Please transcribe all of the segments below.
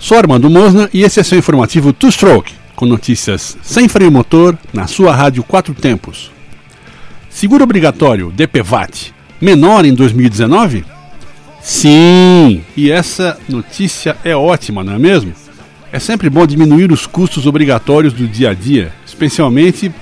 Sou Armando Mosna e esse é seu informativo Two Stroke, com notícias sem freio motor na sua rádio Quatro Tempos. Seguro obrigatório DPVAT menor em 2019? Sim, e essa notícia é ótima, não é mesmo? É sempre bom diminuir os custos obrigatórios do dia a dia, especialmente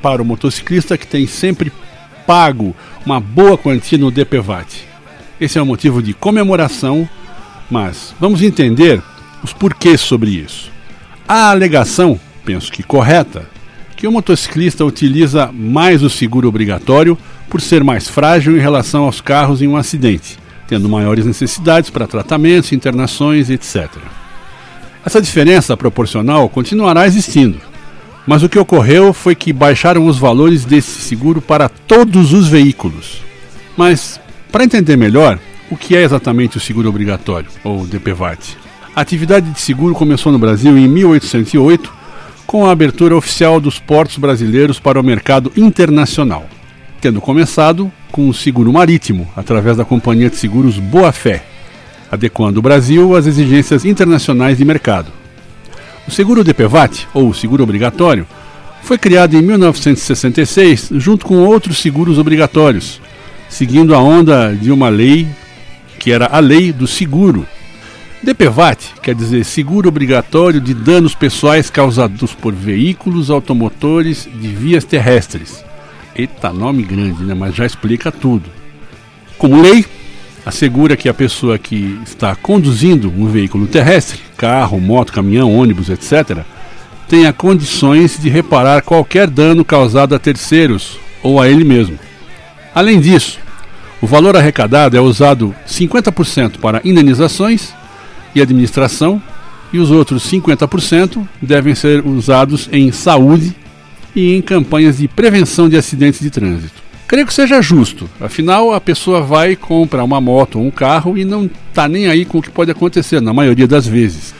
para o motociclista que tem sempre pago uma boa quantia no DPVAT. Esse é um motivo de comemoração mas vamos entender os porquês sobre isso. A alegação, penso que correta, que o motociclista utiliza mais o seguro obrigatório por ser mais frágil em relação aos carros em um acidente, tendo maiores necessidades para tratamentos, internações, etc. Essa diferença proporcional continuará existindo, mas o que ocorreu foi que baixaram os valores desse seguro para todos os veículos. Mas, para entender melhor, o que é exatamente o seguro obrigatório, ou DPVAT? A atividade de seguro começou no Brasil em 1808, com a abertura oficial dos portos brasileiros para o mercado internacional, tendo começado com o seguro marítimo, através da Companhia de Seguros Boa Fé, adequando o Brasil às exigências internacionais de mercado. O seguro DPVAT, ou seguro obrigatório, foi criado em 1966 junto com outros seguros obrigatórios, seguindo a onda de uma lei que era a lei do seguro. DPVAT quer dizer seguro obrigatório de danos pessoais causados por veículos automotores de vias terrestres. Eita, nome grande, né? mas já explica tudo. Como lei, assegura que a pessoa que está conduzindo um veículo terrestre, carro, moto, caminhão, ônibus, etc., tenha condições de reparar qualquer dano causado a terceiros ou a ele mesmo. Além disso, o valor arrecadado é usado 50% para indenizações e administração, e os outros 50% devem ser usados em saúde e em campanhas de prevenção de acidentes de trânsito. Creio que seja justo, afinal a pessoa vai comprar uma moto ou um carro e não está nem aí com o que pode acontecer, na maioria das vezes.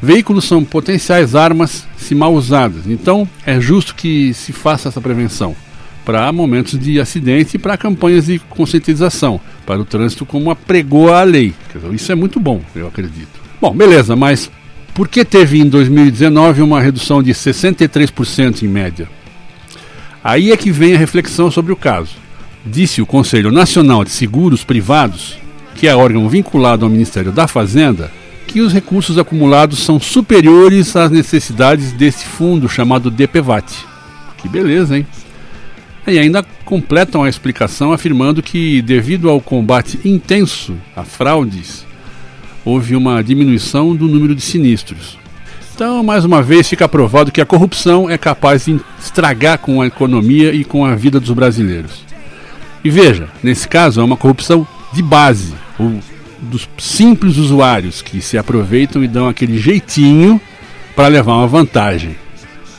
Veículos são potenciais armas se mal usadas, então é justo que se faça essa prevenção para momentos de acidente e para campanhas de conscientização, para o trânsito como apregou a lei. Isso é muito bom, eu acredito. Bom, beleza, mas por que teve em 2019 uma redução de 63% em média? Aí é que vem a reflexão sobre o caso. Disse o Conselho Nacional de Seguros Privados, que é órgão vinculado ao Ministério da Fazenda, que os recursos acumulados são superiores às necessidades desse fundo chamado DPVAT. Que beleza, hein? E ainda completam a explicação afirmando que, devido ao combate intenso a fraudes, houve uma diminuição do número de sinistros. Então, mais uma vez, fica provado que a corrupção é capaz de estragar com a economia e com a vida dos brasileiros. E veja, nesse caso é uma corrupção de base, ou dos simples usuários que se aproveitam e dão aquele jeitinho para levar uma vantagem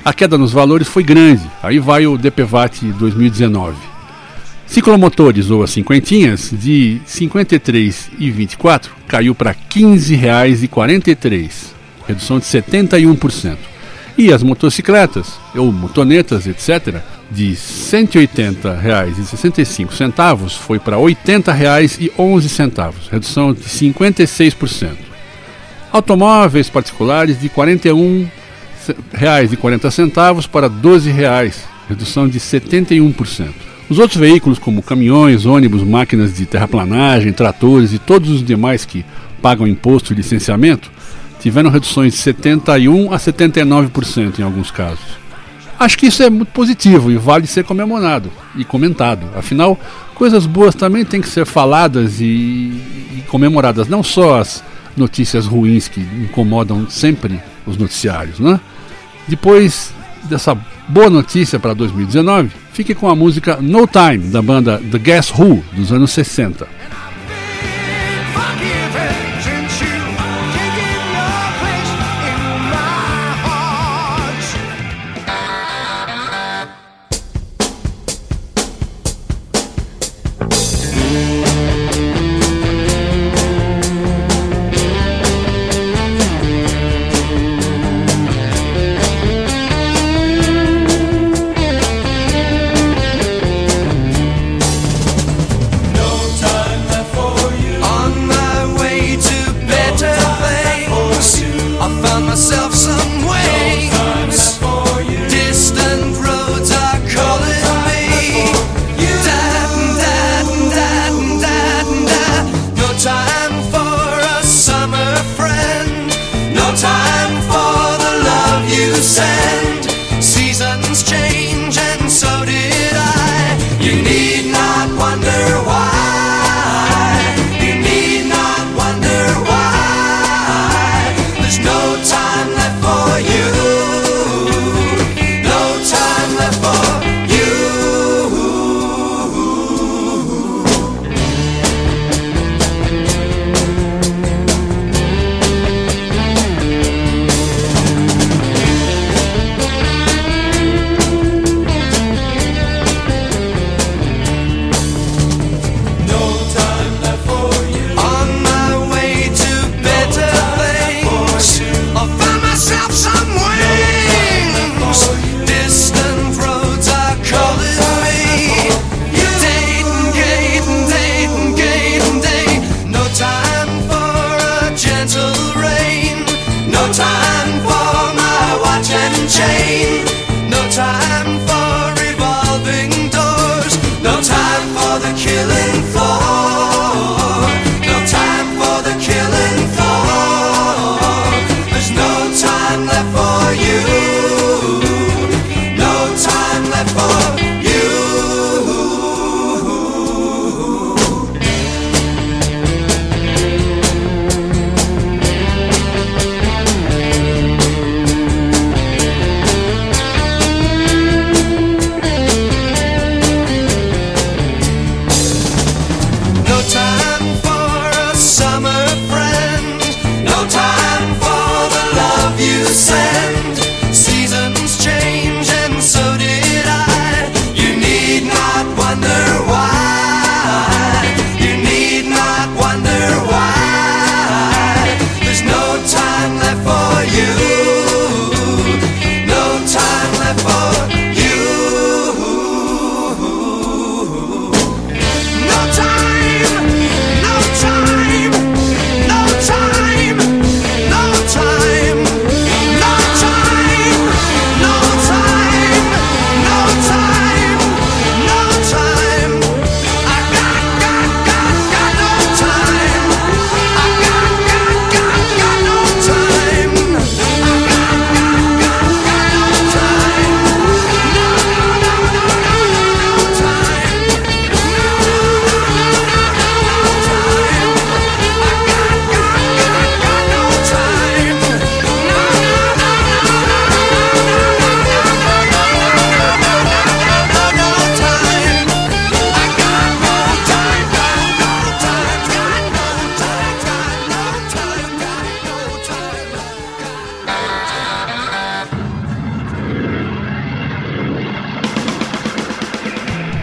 a queda nos valores foi grande. Aí vai o DPVAT 2019. Ciclomotores ou as cinquentinhas, de R$ 53,24 caiu para R$ 15,43, redução de 71%. E as motocicletas, ou motonetas, etc., de R$ 180,65 foi para R$ 80,11, redução de 56%. Automóveis particulares de R$ 41,00 reais e 40 centavos para 12 reais, redução de 71%. Os outros veículos, como caminhões, ônibus, máquinas de terraplanagem, tratores e todos os demais que pagam imposto e licenciamento, tiveram reduções de 71% a 79% em alguns casos. Acho que isso é muito positivo e vale ser comemorado e comentado. Afinal, coisas boas também têm que ser faladas e, e comemoradas, não só as notícias ruins que incomodam sempre os noticiários, né? Depois dessa boa notícia para 2019, fique com a música No Time, da banda The Guess Who, dos anos 60.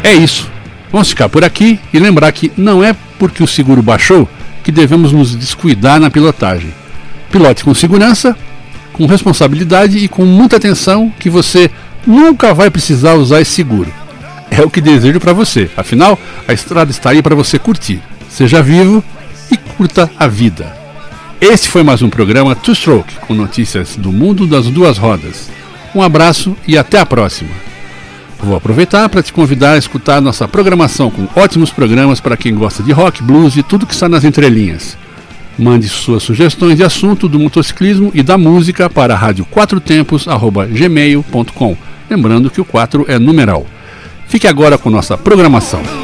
É isso. Vamos ficar por aqui e lembrar que não é porque o seguro baixou que devemos nos descuidar na pilotagem. Pilote com segurança, com responsabilidade e com muita atenção que você nunca vai precisar usar esse seguro. É o que desejo para você. Afinal, a estrada está aí para você curtir. Seja vivo e curta a vida. Esse foi mais um programa Two Stroke com notícias do mundo das duas rodas. Um abraço e até a próxima. Vou aproveitar para te convidar a escutar nossa programação com ótimos programas para quem gosta de rock, blues e tudo que está nas entrelinhas. Mande suas sugestões de assunto do motociclismo e da música para rádio4tempos@gmail.com. Lembrando que o 4 é numeral. Fique agora com nossa programação.